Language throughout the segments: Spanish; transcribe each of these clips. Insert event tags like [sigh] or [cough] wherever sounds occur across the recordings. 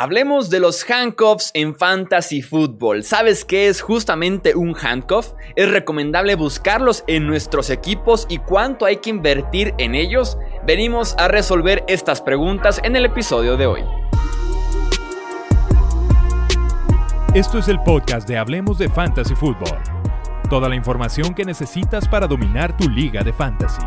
Hablemos de los handcuffs en fantasy football. ¿Sabes qué es justamente un handcuff? ¿Es recomendable buscarlos en nuestros equipos y cuánto hay que invertir en ellos? Venimos a resolver estas preguntas en el episodio de hoy. Esto es el podcast de Hablemos de Fantasy Football. Toda la información que necesitas para dominar tu liga de fantasy.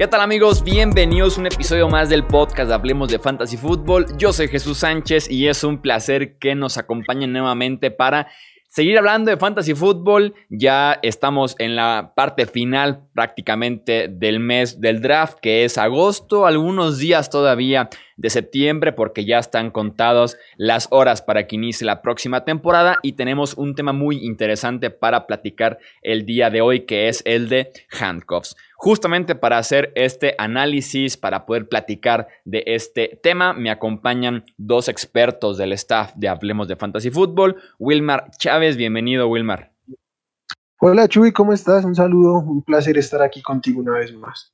¿Qué tal amigos? Bienvenidos a un episodio más del podcast Hablemos de Fantasy Football. Yo soy Jesús Sánchez y es un placer que nos acompañen nuevamente para seguir hablando de Fantasy Football. Ya estamos en la parte final prácticamente del mes del draft, que es agosto, algunos días todavía de septiembre, porque ya están contados las horas para que inicie la próxima temporada y tenemos un tema muy interesante para platicar el día de hoy, que es el de handcuffs. Justamente para hacer este análisis, para poder platicar de este tema, me acompañan dos expertos del staff de Hablemos de Fantasy Football. Wilmar Chávez, bienvenido Wilmar. Hola Chuy, ¿cómo estás? Un saludo, un placer estar aquí contigo una vez más.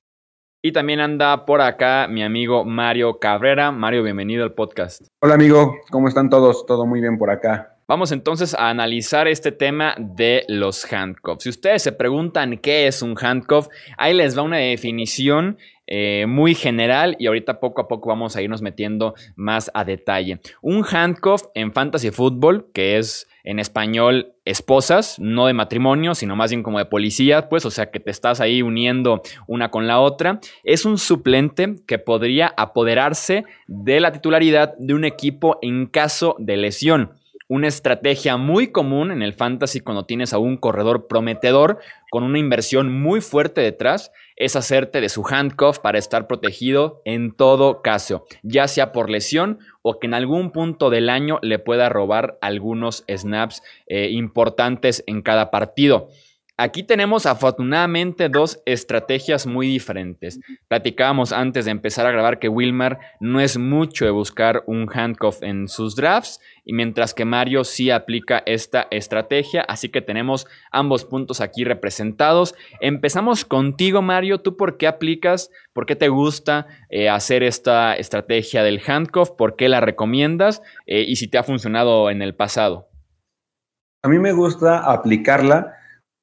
Y también anda por acá mi amigo Mario Cabrera. Mario, bienvenido al podcast. Hola amigo, ¿cómo están todos? Todo muy bien por acá. Vamos entonces a analizar este tema de los handcuffs. Si ustedes se preguntan qué es un handcuff, ahí les va una definición eh, muy general y ahorita poco a poco vamos a irnos metiendo más a detalle. Un handcuff en fantasy football, que es en español esposas, no de matrimonio, sino más bien como de policía, pues, o sea que te estás ahí uniendo una con la otra, es un suplente que podría apoderarse de la titularidad de un equipo en caso de lesión. Una estrategia muy común en el fantasy cuando tienes a un corredor prometedor con una inversión muy fuerte detrás es hacerte de su handcuff para estar protegido en todo caso, ya sea por lesión o que en algún punto del año le pueda robar algunos snaps eh, importantes en cada partido. Aquí tenemos afortunadamente dos estrategias muy diferentes. Platicábamos antes de empezar a grabar que Wilmar no es mucho de buscar un handcuff en sus drafts, y mientras que Mario sí aplica esta estrategia, así que tenemos ambos puntos aquí representados. Empezamos contigo, Mario. ¿Tú por qué aplicas? ¿Por qué te gusta eh, hacer esta estrategia del handcuff? ¿Por qué la recomiendas? Eh, y si te ha funcionado en el pasado. A mí me gusta aplicarla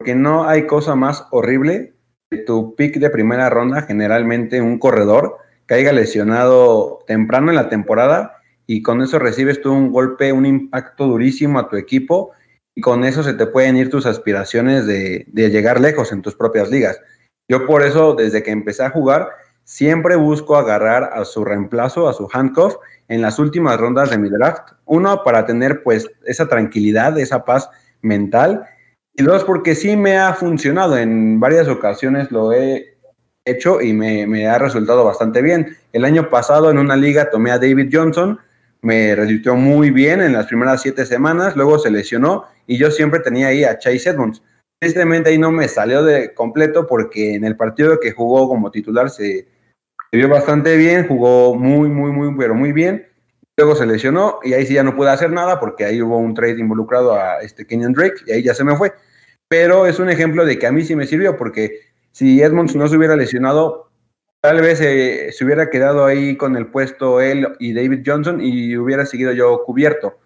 porque no hay cosa más horrible que tu pick de primera ronda, generalmente un corredor, caiga lesionado temprano en la temporada y con eso recibes tú un golpe, un impacto durísimo a tu equipo y con eso se te pueden ir tus aspiraciones de, de llegar lejos en tus propias ligas. Yo por eso, desde que empecé a jugar, siempre busco agarrar a su reemplazo, a su handcuff, en las últimas rondas de mi draft. Uno, para tener pues esa tranquilidad, esa paz mental y dos, porque sí me ha funcionado. En varias ocasiones lo he hecho y me, ha resultado bastante bien. El año pasado en una liga tomé a David Johnson, me resultó muy bien en las primeras siete semanas, luego se lesionó y yo siempre tenía ahí a Chase Edmonds. Tristemente ahí no me salió de completo porque en el partido que jugó como titular se, se vio bastante bien, jugó muy, muy, muy, pero muy bien. Luego se lesionó y ahí sí ya no pude hacer nada porque ahí hubo un trade involucrado a este Kenyon Drake y ahí ya se me fue. Pero es un ejemplo de que a mí sí me sirvió porque si Edmonds no se hubiera lesionado, tal vez eh, se hubiera quedado ahí con el puesto él y David Johnson y hubiera seguido yo cubierto.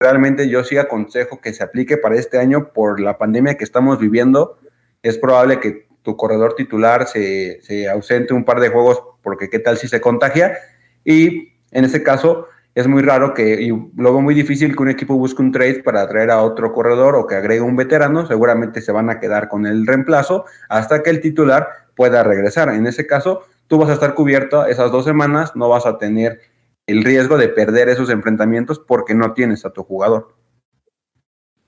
Realmente yo sí aconsejo que se aplique para este año por la pandemia que estamos viviendo. Es probable que tu corredor titular se, se ausente un par de juegos porque qué tal si se contagia. Y en ese caso, es muy raro que, y luego muy difícil que un equipo busque un trade para traer a otro corredor o que agregue un veterano, seguramente se van a quedar con el reemplazo hasta que el titular pueda regresar. En ese caso, tú vas a estar cubierto esas dos semanas, no vas a tener el riesgo de perder esos enfrentamientos porque no tienes a tu jugador.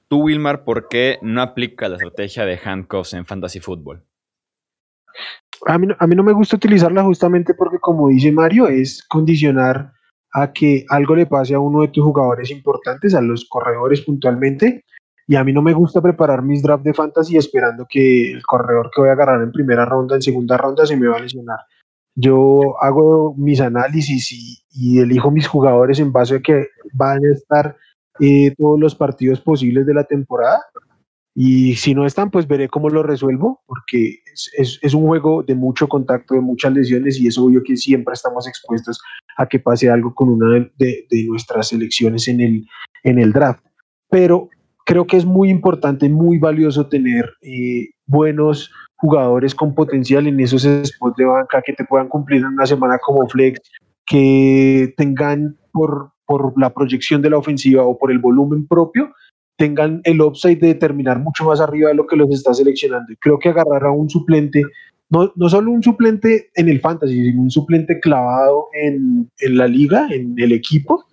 Tú, Wilmar, ¿por qué no aplica la estrategia de handcuffs en fantasy football? A mí, a mí no me gusta utilizarla justamente porque, como dice Mario, es condicionar a que algo le pase a uno de tus jugadores importantes, a los corredores puntualmente. Y a mí no me gusta preparar mis drafts de fantasy esperando que el corredor que voy a agarrar en primera ronda, en segunda ronda, se me va a lesionar. Yo hago mis análisis y, elijo mis jugadores en base a que van a estar eh, todos los partidos posibles de la temporada. Y si no están, pues veré cómo lo resuelvo, porque es, es, un juego de mucho contacto, de muchas lesiones, y es obvio que siempre estamos expuestos a que pase algo con una de, nuestras selecciones en el, en el draft. Pero creo que es muy importante, muy valioso tener eh, buenos jugadores con potencial en esos spots de banca que te puedan cumplir en una semana como flex, que tengan por, por la proyección de la ofensiva o por el volumen propio, tengan el upside de terminar mucho más arriba de lo que los está seleccionando. Creo que agarrar a un suplente, no, no solo un suplente en el fantasy, sino un suplente clavado en, en la liga, en el equipo,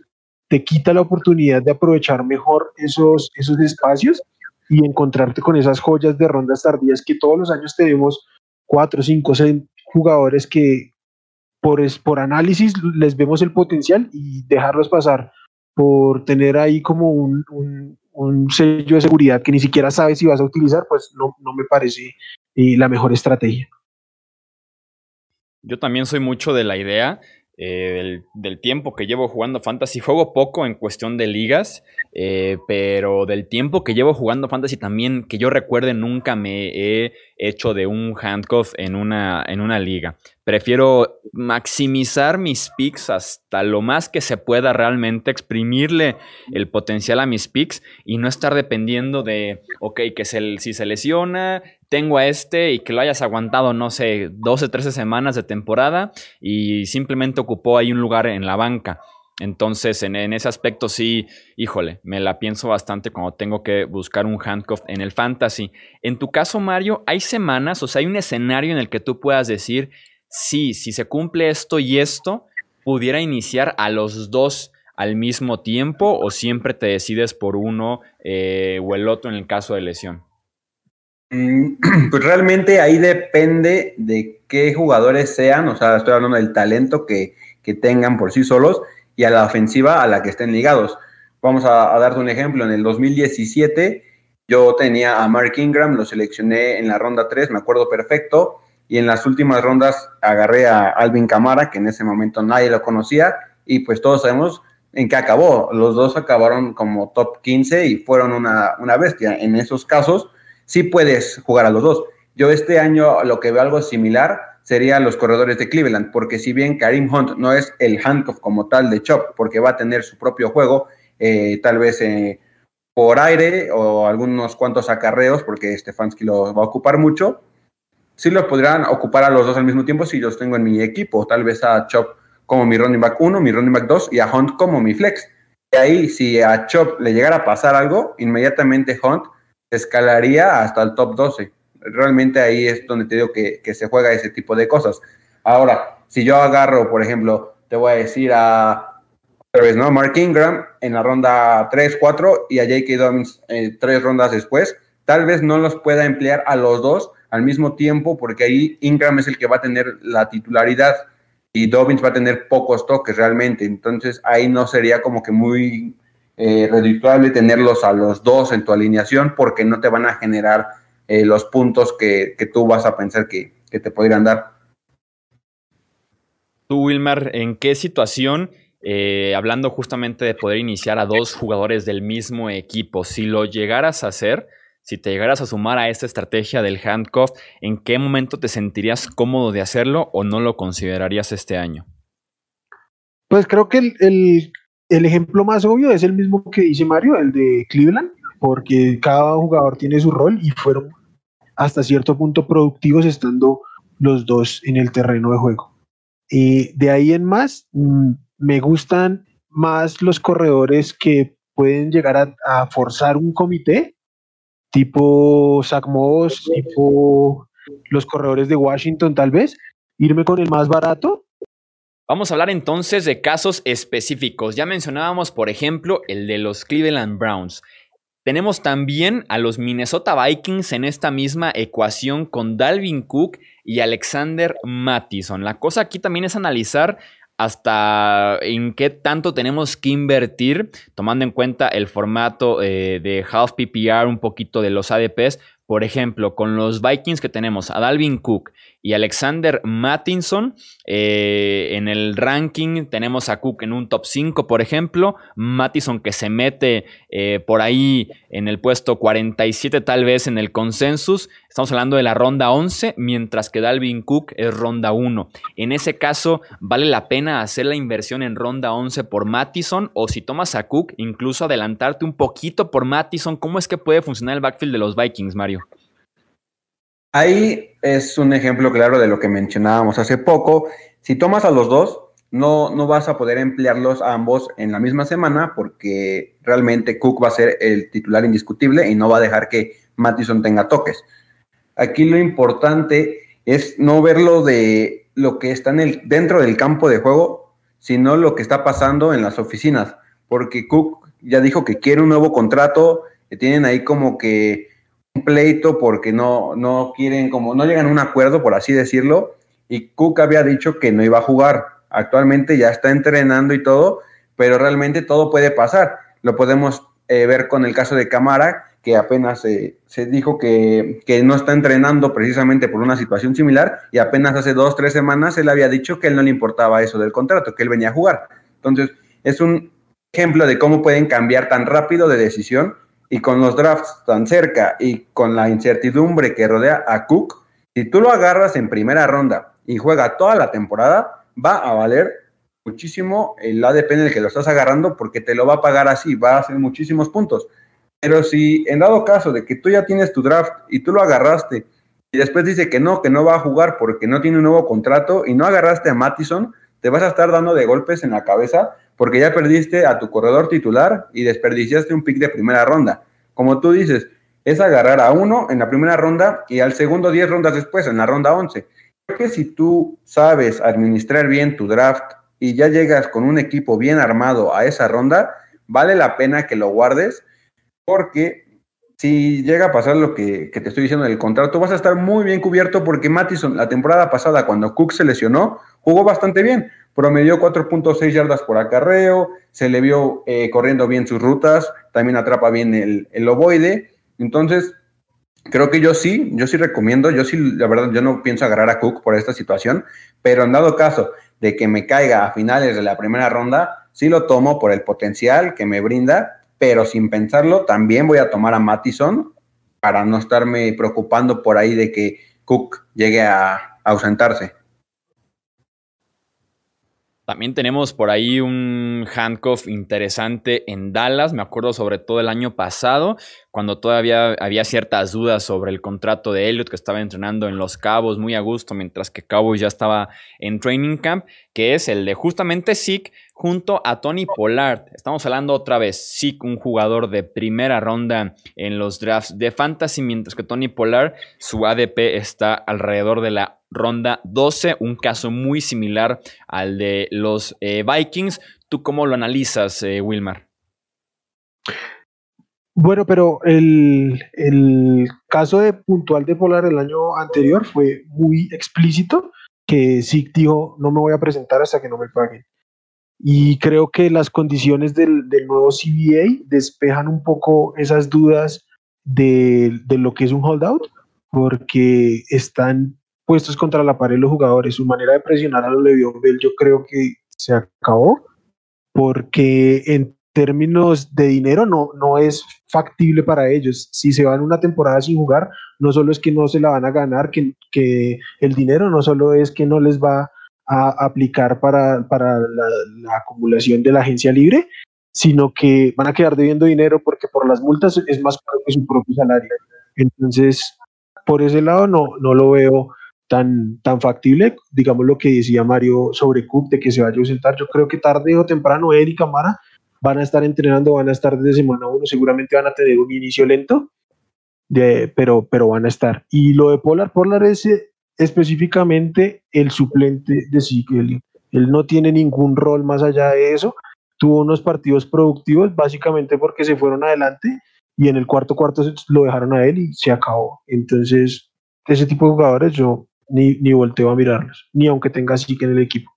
te quita la oportunidad de aprovechar mejor esos, esos espacios y encontrarte con esas joyas de rondas tardías que todos los años tenemos cuatro, cinco, seis jugadores que por, por análisis les vemos el potencial y dejarlos pasar por tener ahí como un, un, sello de seguridad que ni siquiera sabes si vas a utilizar, pues no, no me parece eh, la mejor estrategia. Yo también soy mucho de la idea eh, del, tiempo que llevo jugando fantasy. Juego poco en cuestión de ligas, eh, pero del tiempo que llevo jugando fantasy también, que yo recuerde, nunca me he hecho de un handcuff en una, en una liga. Prefiero maximizar mis picks hasta lo más que se pueda realmente, exprimirle el potencial a mis picks y no estar dependiendo de, ok, que si se lesiona, tengo a este y que lo hayas aguantado, no sé, 12, 13 semanas de temporada y simplemente ocupó ahí un lugar en la banca. Entonces, en, ese aspecto sí, híjole, me la pienso bastante cuando tengo que buscar un handcuff en el fantasy. En tu caso, Mario, ¿hay semanas, o sea, hay un escenario en el que tú puedas decir, sí, si se cumple esto y esto, pudiera iniciar a los dos al mismo tiempo o siempre te decides por uno eh, o el otro en el caso de lesión? Mm, [clears throat] pues realmente ahí depende de qué jugadores sean, o sea, estoy hablando del talento que, tengan por sí solos y a la ofensiva a la que estén ligados. Vamos a, darte un ejemplo, en el 2017 yo tenía a Mark Ingram, lo seleccioné en la ronda 3, me acuerdo perfecto, y en las últimas rondas agarré a Alvin Camara, que en ese momento nadie lo conocía, y pues todos sabemos en qué acabó. Los dos acabaron como top 15 y fueron una, una bestia. En esos casos, sí puedes jugar a los dos. Yo este año lo que veo algo similar sería los corredores de Cleveland, porque si bien Karim Hunt no es el handcuff como tal de Chop, porque va a tener su propio juego, eh, tal vez eh, por aire o algunos cuantos acarreos, porque Stefanski lo va a ocupar mucho, sí lo podrán ocupar a los dos al mismo tiempo si los tengo en mi equipo, tal vez a Chop como mi running back 1, mi running back 2 y a Hunt como mi flex. Y ahí, si a Chop le llegara a pasar algo, inmediatamente Hunt escalaría hasta el top 12. Realmente ahí es donde te digo que, se juega ese tipo de cosas. Ahora, si yo agarro, por ejemplo, te voy a decir a otra vez, ¿no? Mark Ingram en la ronda 3, 4 y a J.K. Dobbins eh, tres rondas después, tal vez no los pueda emplear a los dos al mismo tiempo porque ahí Ingram es el que va a tener la titularidad y Dobbins va a tener pocos toques realmente. Entonces ahí no sería como que muy eh, tenerlos a los dos en tu alineación porque no te van a generar eh, los puntos que, tú vas a pensar que, te podrían dar. Tú, Wilmar, ¿en qué situación, eh, hablando justamente de poder iniciar a dos jugadores del mismo equipo, si lo llegaras a hacer, si te llegaras a sumar a esta estrategia del handcuff, ¿en qué momento te sentirías cómodo de hacerlo o no lo considerarías este año? Pues creo que el, el ejemplo más obvio es el mismo que dice Mario, el de Cleveland, porque cada jugador tiene su rol y fueron hasta cierto punto productivos estando los dos en el terreno de juego. Y de ahí en más, mm, me gustan más los corredores que pueden llegar a, forzar un comité, tipo Zach Moss, tipo los corredores de Washington tal vez, irme con el más barato Vamos a hablar entonces de casos específicos. Ya mencionábamos, por ejemplo, el de los Cleveland Browns. Tenemos también a los Minnesota Vikings en esta misma ecuación con Dalvin Cook y Alexander Mattison. La cosa aquí también es analizar hasta en qué tanto tenemos que invertir, tomando en cuenta el formato eh, de half PPR, un poquito de los ADPs, por ejemplo, con los Vikings que tenemos a Dalvin Cook y Alexander Mattinson, eh, en el ranking tenemos a Cook en un top 5, por ejemplo, Mattison que se mete eh, por ahí en el puesto 47 tal vez en el consensus, estamos hablando de la ronda 11, mientras que Dalvin Cook es ronda 1. En ese caso, ¿vale la pena hacer la inversión en ronda 11 por Mattison o si tomas a Cook, incluso adelantarte un poquito por Mattison? ¿Cómo es que puede funcionar el backfield de los Vikings, Mario? Ahí es un ejemplo claro de lo que mencionábamos hace poco. Si tomas a los dos, no, no vas a poder emplearlos a ambos en la misma semana porque realmente Cook va a ser el titular indiscutible y no va a dejar que Mattison tenga toques. Aquí lo importante es no verlo de lo que está en el, dentro del campo de juego, sino lo que está pasando en las oficinas, porque Cook ya dijo que quiere un nuevo contrato, que tienen ahí como que un pleito porque no, no quieren, como no llegan a un acuerdo, por así decirlo, y Cook había dicho que no iba a jugar. Actualmente ya está entrenando y todo, pero realmente todo puede pasar. Lo podemos eh, ver con el caso de Camara, que apenas se dijo que, que, no está entrenando precisamente por una situación similar, y apenas hace dos, tres semanas él había dicho que él no le importaba eso del contrato, que él venía a jugar. Entonces, es un ejemplo de cómo pueden cambiar tan rápido de decisión y con los drafts tan cerca y con la incertidumbre que rodea a Cook, si tú lo agarras en primera ronda y juega toda la temporada, va a valer muchísimo el ADP en el que lo estás agarrando porque te lo va a pagar así, va a hacer muchísimos puntos. Pero si en dado caso de que tú ya tienes tu draft y tú lo agarraste y después dice que no, que no va a jugar porque no tiene un nuevo contrato y no agarraste a Mattison, te vas a estar dando de golpes en la cabeza porque ya perdiste a tu corredor titular y desperdiciaste un pick de primera ronda. Como tú dices, es agarrar a uno en la primera ronda y al segundo 10 rondas después, en la ronda 11. Creo que si tú sabes administrar bien tu draft y ya llegas con un equipo bien armado a esa ronda, vale la pena que lo guardes porque si llega a pasar lo que, te estoy diciendo del contrato, vas a estar muy bien cubierto porque Mattison la temporada pasada, cuando Cook se lesionó, jugó bastante bien promedió 4.6 yardas por acarreo, se le vio eh, corriendo bien sus rutas, también atrapa bien el, el ovoide. Entonces, creo que yo sí, yo sí recomiendo, yo sí, la verdad, yo no pienso agarrar a Cook por esta situación, pero en dado caso de que me caiga a finales de la primera ronda, sí lo tomo por el potencial que me brinda, pero sin pensarlo, también voy a tomar a Mattison para no estarme preocupando por ahí de que Cook llegue a ausentarse. También tenemos por ahí un handcuff interesante en Dallas. Me acuerdo sobre todo el año pasado, cuando todavía había ciertas dudas sobre el contrato de Elliot, que estaba entrenando en Los Cabos muy a gusto, mientras que Cabos ya estaba en training camp, que es el de justamente Zeke junto a Tony Pollard. Estamos hablando otra vez, Zeke, un jugador de primera ronda en los drafts de fantasy, mientras que Tony Pollard, su ADP está alrededor de la ronda 12, un caso muy similar al de los eh, Vikings. ¿Tú cómo lo analizas, eh, Wilmar? Bueno, pero el, el, caso de puntual de Polar el año anterior fue muy explícito, que sí dijo, no me voy a presentar hasta que no me paguen. Y creo que las condiciones del, del nuevo CBA despejan un poco esas dudas de, de, lo que es un holdout, porque están puestos contra la pared los jugadores. Su manera de presionar a los Le'Veon Bell yo creo que se acabó porque en términos de dinero no, no es factible para ellos. Si se van una temporada sin jugar, no solo es que no se la van a ganar, que, que el dinero no solo es que no les va a aplicar para, para la, la, acumulación de la agencia libre, sino que van a quedar debiendo dinero porque por las multas es más caro que su propio salario. Entonces, por ese lado no, no lo veo tan, tan factible, digamos lo que decía Mario sobre Cook, de que se vaya a ausentar, yo creo que tarde o temprano él y Camara van a estar entrenando, van a estar desde semana uno, seguramente van a tener un inicio lento, de, pero, pero van a estar. Y lo de Polar, Polar es específicamente el suplente de Siegel. Él no tiene ningún rol más allá de eso. Tuvo unos partidos productivos básicamente porque se fueron adelante y en el cuarto cuarto lo dejaron a él y se acabó. Entonces, ese tipo de jugadores yo ni, ni volteo a mirarlos, ni aunque tenga que en el equipo.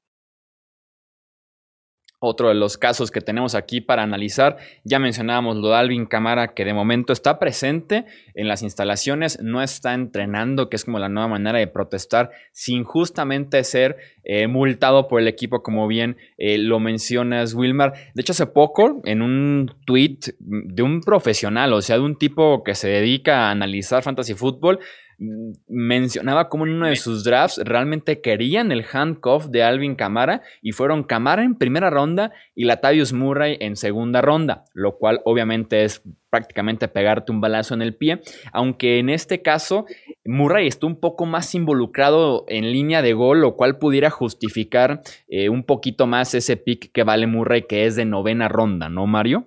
Otro de los casos que tenemos aquí para analizar, ya mencionábamos lo de Alvin Camara, que de momento está presente en las instalaciones, no está entrenando, que es como la nueva manera de protestar, sin justamente ser eh, multado por el equipo, como bien eh, lo mencionas, Wilmar. De hecho, hace poco, en un tweet de un profesional, o sea, de un tipo que se dedica a analizar fantasy fútbol, mencionaba como en uno de sus drafts realmente querían el handcuff de Alvin Camara y fueron Camara en primera ronda y Latavius Murray en segunda ronda, lo cual obviamente es prácticamente pegarte un balazo en el pie, aunque en este caso Murray está un poco más involucrado en línea de gol, lo cual pudiera justificar eh, un poquito más ese pick que vale Murray que es de novena ronda, ¿no, Mario?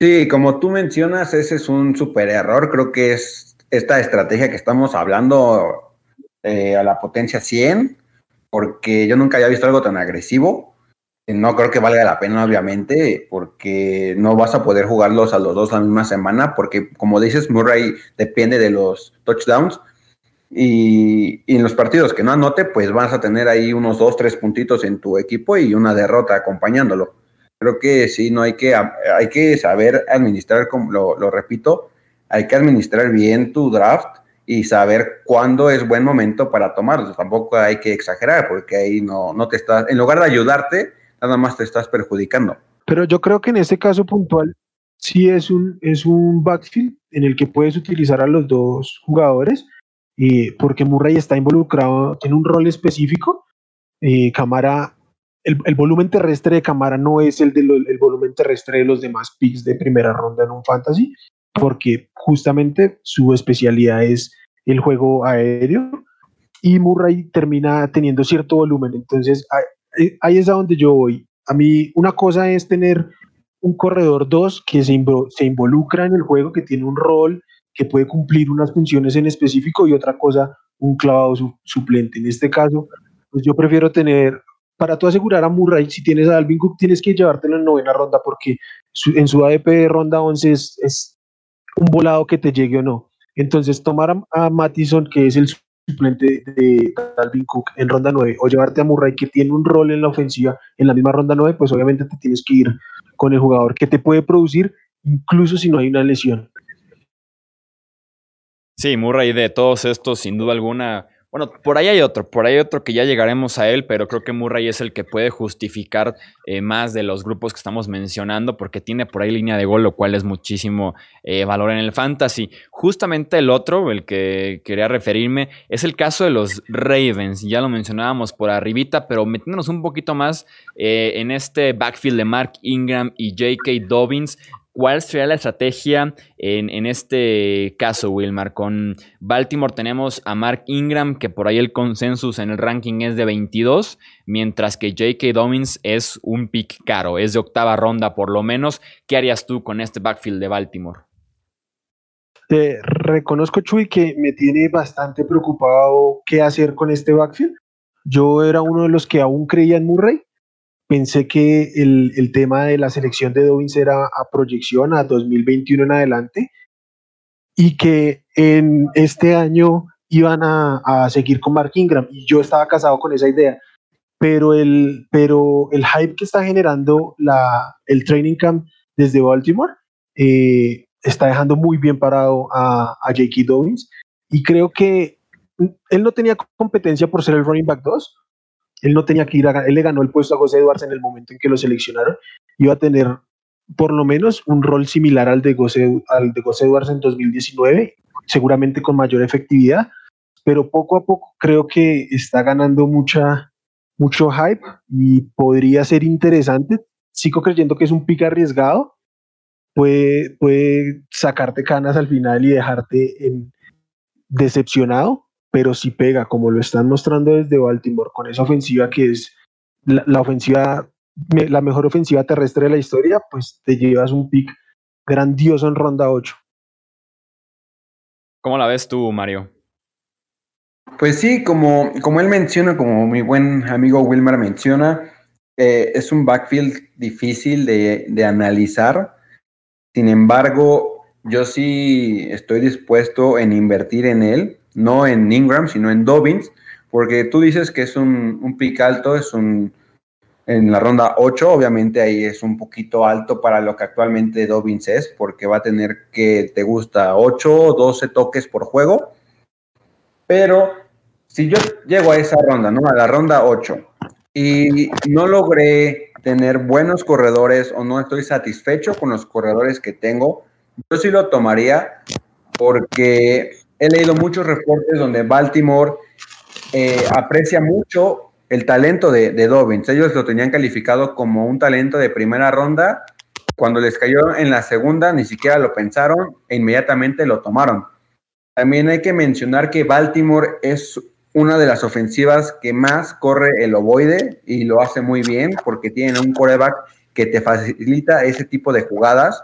Sí, como tú mencionas, ese es un super error, creo que es esta estrategia que estamos hablando eh, a la potencia 100, porque yo nunca había visto algo tan agresivo. No creo que valga la pena, obviamente, porque no vas a poder jugarlos a los dos la misma semana, porque como dices, Murray depende de los touchdowns. Y, en los partidos que no anote, pues vas a tener ahí unos dos, tres puntitos en tu equipo y una derrota acompañándolo. Creo que sí, no hay que, hay que saber administrar, como lo repito, hay que administrar bien tu draft y saber cuándo es buen momento para tomarlo. Tampoco hay que exagerar porque ahí no, no te estás, en lugar de ayudarte, nada más te estás perjudicando. Pero yo creo que en este caso puntual sí es un, es un backfield en el que puedes utilizar a los dos jugadores, y porque Murray está involucrado, tiene un rol específico. Eh, Camara, el, el, volumen terrestre de Camara no es el el volumen terrestre de los demás picks de primera ronda en un fantasy, porque justamente su especialidad es el juego aéreo y Murray termina teniendo cierto volumen. Entonces, ahí es a donde yo voy. A mí, una cosa es tener un corredor 2 que se, se involucra en el juego, que tiene un rol, que puede cumplir unas funciones en específico, y otra cosa, un clavado suplente. En este caso, pues yo prefiero tener, para tú asegurar a Murray, si tienes a Alvin Cook, tienes que llevártelo en novena ronda, porque en su ADP ronda 11 es un volado que te llegue o no. Entonces, tomar a, Mattison, que es el suplente de Dalvin Cook en ronda 9, o llevarte a Murray, que tiene un rol en la ofensiva en la misma ronda 9, pues obviamente te tienes que ir con el jugador que te puede producir, incluso si no hay una lesión. Sí, Murray de todos estos, sin duda alguna, bueno, por ahí hay otro, por ahí hay otro que ya llegaremos a él, pero creo que Murray es el que puede justificar eh, más de los grupos que estamos mencionando, porque tiene por ahí línea de gol, lo cual es muchísimo eh, valor en el fantasy. Justamente el otro, el que quería referirme, es el caso de los Ravens. Ya lo mencionábamos por arribita, pero metiéndonos un poquito más eh, en este backfield de Mark Ingram y J.K. Dobbins. ¿Cuál sería la estrategia en, este caso, Wilmar? Con Baltimore tenemos a Mark Ingram, que por ahí el consensus en el ranking es de 22, mientras que J.K. Dobbins es un pick caro, es de octava ronda por lo menos. ¿Qué harías tú con este backfield de Baltimore? Te reconozco, Chuy, que me tiene bastante preocupado qué hacer con este backfield. Yo era uno de los que aún creía en Murray, pensé que el, el, tema de la selección de Dobbins era a proyección a 2021 en adelante y que en este año iban a, a, seguir con Mark Ingram y yo estaba casado con esa idea. Pero el, pero el hype que está generando la, el training camp desde Baltimore eh, está dejando muy bien parado a, a J.K. Dobbins y creo que él no tenía competencia por ser el running back 2, él no tenía que ir a, él le ganó el puesto a José Edwards en el momento en que lo seleccionaron, iba a tener por lo menos un rol similar al de José, al en 2019, seguramente con mayor efectividad, pero poco a poco creo que está ganando mucha, mucho hype y podría ser interesante. Sigo creyendo que es un pick arriesgado, puede, puede sacarte canas al final y dejarte en, decepcionado, pero si pega, como lo están mostrando desde Baltimore, con esa ofensiva que es la, ofensiva, la mejor ofensiva terrestre de la historia, pues te llevas un pick grandioso en ronda 8. ¿Cómo la ves tú, Mario? Pues sí, como, como él menciona, como mi buen amigo Wilmar menciona, eh, es un backfield difícil de, de analizar. Sin embargo, yo sí estoy dispuesto en invertir en él no en Ingram, sino en Dobbins, porque tú dices que es un, un pick alto, es un, en la ronda 8. Obviamente ahí es un poquito alto para lo que actualmente Dobbins es, porque va a tener que, te gusta, 8 o 12 toques por juego. Pero si yo llego a esa ronda, ¿no? A la ronda 8 y no logré tener buenos corredores o no estoy satisfecho con los corredores que tengo, yo sí lo tomaría porque he leído muchos reportes donde Baltimore eh, aprecia mucho el talento de, de Dobbins. Ellos lo tenían calificado como un talento de primera ronda. Cuando les cayó en la segunda, ni siquiera lo pensaron e inmediatamente lo tomaron. También hay que mencionar que Baltimore es una de las ofensivas que más corre el ovoide y lo hace muy bien porque tiene un coreback que te facilita ese tipo de jugadas.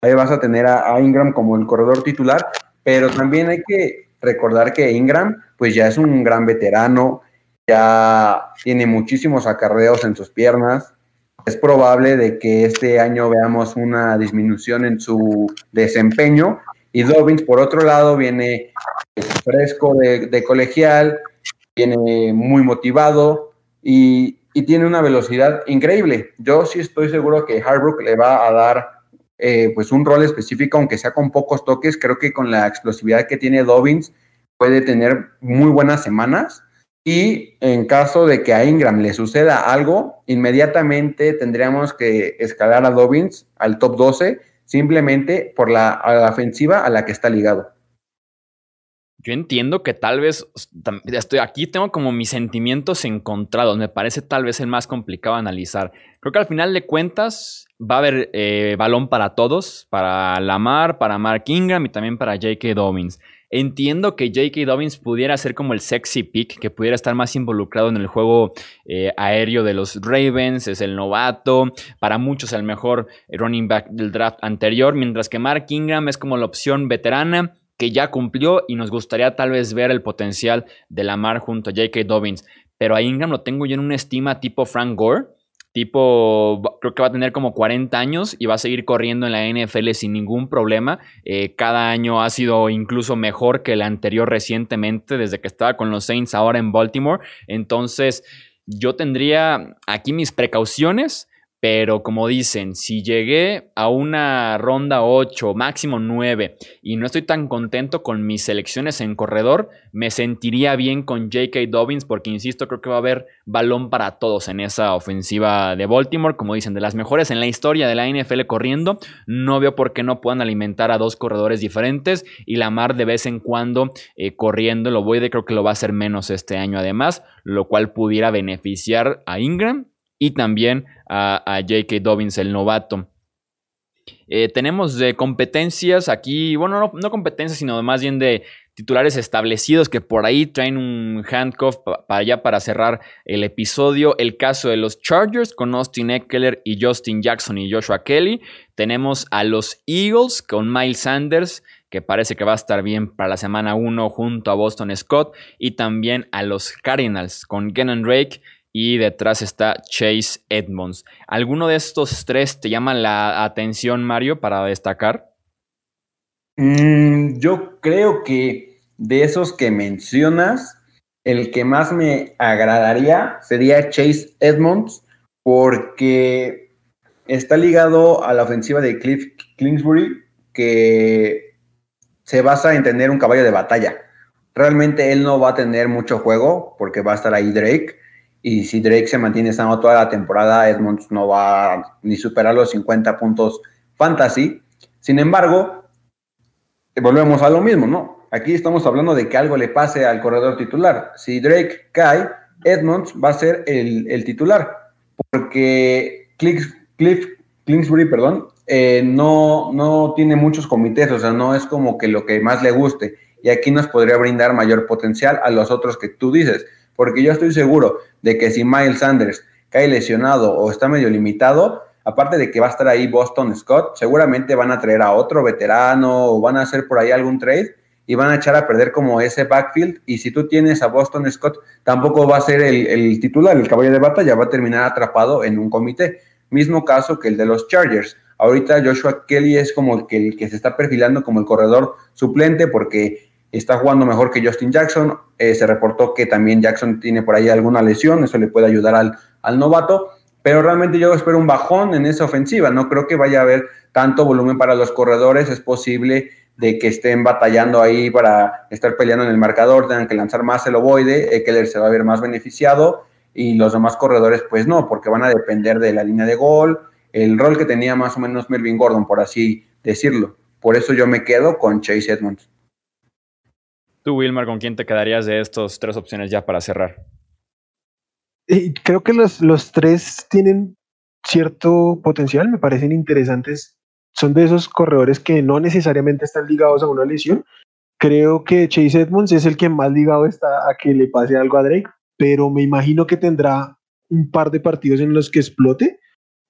Ahí vas a tener a, Ingram como el corredor titular, pero también hay que recordar que Ingram pues ya es un gran veterano, ya tiene muchísimos acarreos en sus piernas. Es probable de que este año veamos una disminución en su desempeño y Dobbins, por otro lado, viene fresco de, colegial, viene muy motivado y, tiene una velocidad increíble. Yo sí estoy seguro que Harbrook le va a dar eh, pues un rol específico, aunque sea con pocos toques. Creo que con la explosividad que tiene Dobbins puede tener muy buenas semanas. Y en caso de que a Ingram le suceda algo, inmediatamente tendríamos que escalar a Dobbins al top 12 simplemente por la, la ofensiva a la que está ligado. Yo entiendo que tal vez estoy aquí, tengo como mis sentimientos encontrados. Me parece tal vez el más complicado analizar. Creo que al final de cuentas va a haber eh, balón para todos, para Lamar, para Mark Ingram y también para J.K. Dobbins. Entiendo que J.K. Dobbins pudiera ser como el sexy pick, que pudiera estar más involucrado en el juego eh, aéreo de los Ravens, es el novato, para muchos el mejor running back del draft anterior, mientras que Mark Ingram es como la opción veterana que ya cumplió y nos gustaría tal vez ver el potencial de Lamar junto a J.K. Dobbins. Pero a Ingram lo tengo yo en una estima tipo Frank Gore tipo, creo que va a tener como 40 años y va a seguir corriendo en la NFL sin ningún problema. Eh, cada año ha sido incluso mejor que el anterior recientemente, desde que estaba con los Saints ahora en Baltimore. Entonces, yo tendría aquí mis precauciones pero como dicen, si llegué a una ronda 8, máximo 9, y no estoy tan contento con mis selecciones en corredor, me sentiría bien con J.K. Dobbins porque, insisto, creo que va a haber balón para todos en esa ofensiva de Baltimore. Como dicen, de las mejores en la historia de la NFL corriendo, no veo por qué no puedan alimentar a dos corredores diferentes y Lamar de vez en cuando eh, corriendo. Lo voy de creo que lo va a hacer menos este año además, lo cual pudiera beneficiar a Ingram y también a, J.K. Dobbins, el novato. Eh, tenemos de competencias aquí, bueno, no, competencias, sino más bien de titulares establecidos que por ahí traen un handcuff para allá para cerrar el episodio. El caso de los Chargers con Austin Eckler y Justin Jackson y Joshua Kelly. Tenemos a los Eagles con Miles Sanders, que parece que va a estar bien para la semana 1 junto a Boston Scott. Y también a los Cardinals con Gannon Drake y detrás está Chase Edmonds. ¿Alguno de estos tres te llama la atención, Mario, para destacar? Mm, yo creo que de esos que mencionas, el que más me agradaría sería Chase Edmonds, porque está ligado a la ofensiva de Cliff Kingsbury, que se basa en tener un caballo de batalla. Realmente él no va a tener mucho juego, porque va a estar ahí Drake y si Drake se mantiene sano toda la temporada, Edmonds no va ni superar los 50 puntos fantasy. Sin embargo, volvemos a lo mismo, ¿no? Aquí estamos hablando de que algo le pase al corredor titular. Si Drake cae, Edmonds va a ser el, titular, porque Cliff, Cliff perdón, eh, no, no tiene muchos comités, o sea, no es como que lo que más le guste. Y aquí nos podría brindar mayor potencial a los otros que tú dices porque yo estoy seguro de que si Miles Sanders cae lesionado o está medio limitado, aparte de que va a estar ahí Boston Scott, seguramente van a traer a otro veterano o van a hacer por ahí algún trade y van a echar a perder como ese backfield. Y si tú tienes a Boston Scott, tampoco va a ser el, titular, el caballo de batalla, va a terminar atrapado en un comité. Mismo caso que el de los Chargers. Ahorita Joshua Kelly es como el que, el que se está perfilando como el corredor suplente porque está jugando mejor que Justin Jackson. Eh, se reportó que también Jackson tiene por ahí alguna lesión, eso le puede ayudar al, al novato. pero realmente yo espero un bajón en esa ofensiva. No creo que vaya a haber tanto volumen para los corredores. Es posible de que estén batallando ahí para estar peleando en el marcador, tengan que lanzar más el ovoide, Eckler se va a ver más beneficiado y los demás corredores pues no, porque van a depender de la línea de gol, el rol que tenía más o menos Melvin Gordon, por así decirlo. Por eso yo me quedo con Chase Edmonds. Tú, Wilmar, ¿con quién te quedarías de estas tres opciones ya para cerrar? creo que los, los tres tienen cierto potencial, me parecen interesantes. Son de esos corredores que no necesariamente están ligados a una lesión. Creo que Chase Edmonds es el que más ligado está a que le pase algo a Drake, pero me imagino que tendrá un par de partidos en los que explote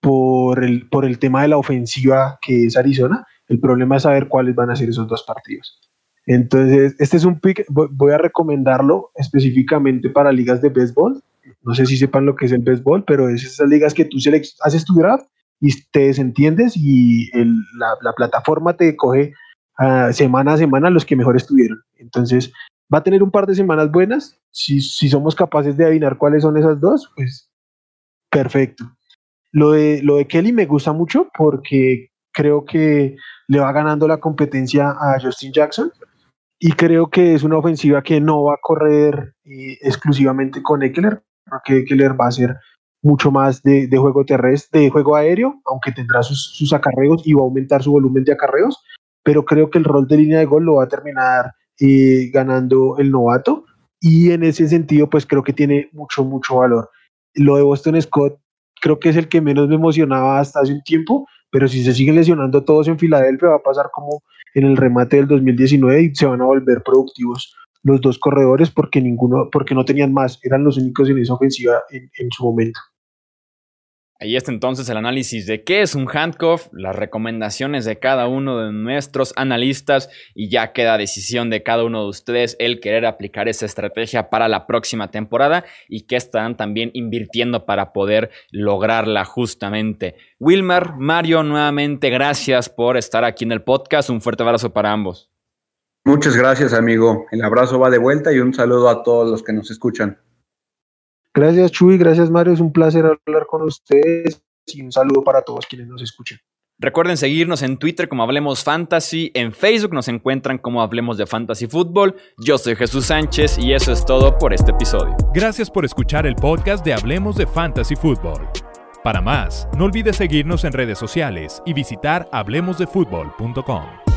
por el, por el tema de la ofensiva que es Arizona. El problema es saber cuáles van a ser esos dos partidos. Entonces, este es un pick, voy a recomendarlo específicamente para ligas de béisbol no sé si sepan lo que es el béisbol, pero es esas ligas que tú haces tu draft y te desentiendes y la, plataforma te coge uh, semana a semana los que mejor estuvieron. Entonces, va a tener un par de semanas buenas. Si, si somos capaces de adivinar cuáles son esas dos, pues perfecto. Lo de, lo de Kelly me gusta mucho porque creo que le va ganando la competencia a Justin Jackson y creo que es una ofensiva que no va a correr eh, exclusivamente con Eckler, que Keller va a ser mucho más de, juego terrestre, de juego aéreo, aunque tendrá sus, sus, acarreos y va a aumentar su volumen de acarreos, pero creo que el rol de línea de gol lo va a terminar eh, ganando el novato y en ese sentido pues creo que tiene mucho, mucho valor. Lo de Boston Scott creo que es el que menos me emocionaba hasta hace un tiempo, pero si se siguen lesionando todos en Filadelfia va a pasar como en el remate del 2019 y se van a volver productivos los dos corredores porque ninguno, porque no tenían más, eran los únicos en esa ofensiva en, su momento. Ahí está entonces el análisis de qué es un handcuff, las recomendaciones de cada uno de nuestros analistas y ya queda decisión de cada uno de ustedes el querer aplicar esa estrategia para la próxima temporada y que están también invirtiendo para poder lograrla justamente. Wilmar, Mario, nuevamente gracias por estar aquí en el podcast. Un fuerte abrazo para ambos. Muchas gracias, amigo. El abrazo va de vuelta y un saludo a todos los que nos escuchan. Gracias, Chuy. Gracias, Mario. Es un placer hablar con ustedes y un saludo para todos quienes nos escuchan. Recuerden seguirnos en Twitter como Hablemos Fantasy, en Facebook nos encuentran como Hablemos de Fantasy Fútbol. Yo soy Jesús Sánchez y eso es todo por este episodio. Gracias por escuchar el podcast de Hablemos de Fantasy Fútbol. Para más, no olvides seguirnos en redes sociales y visitar hablemosdefutbol.com.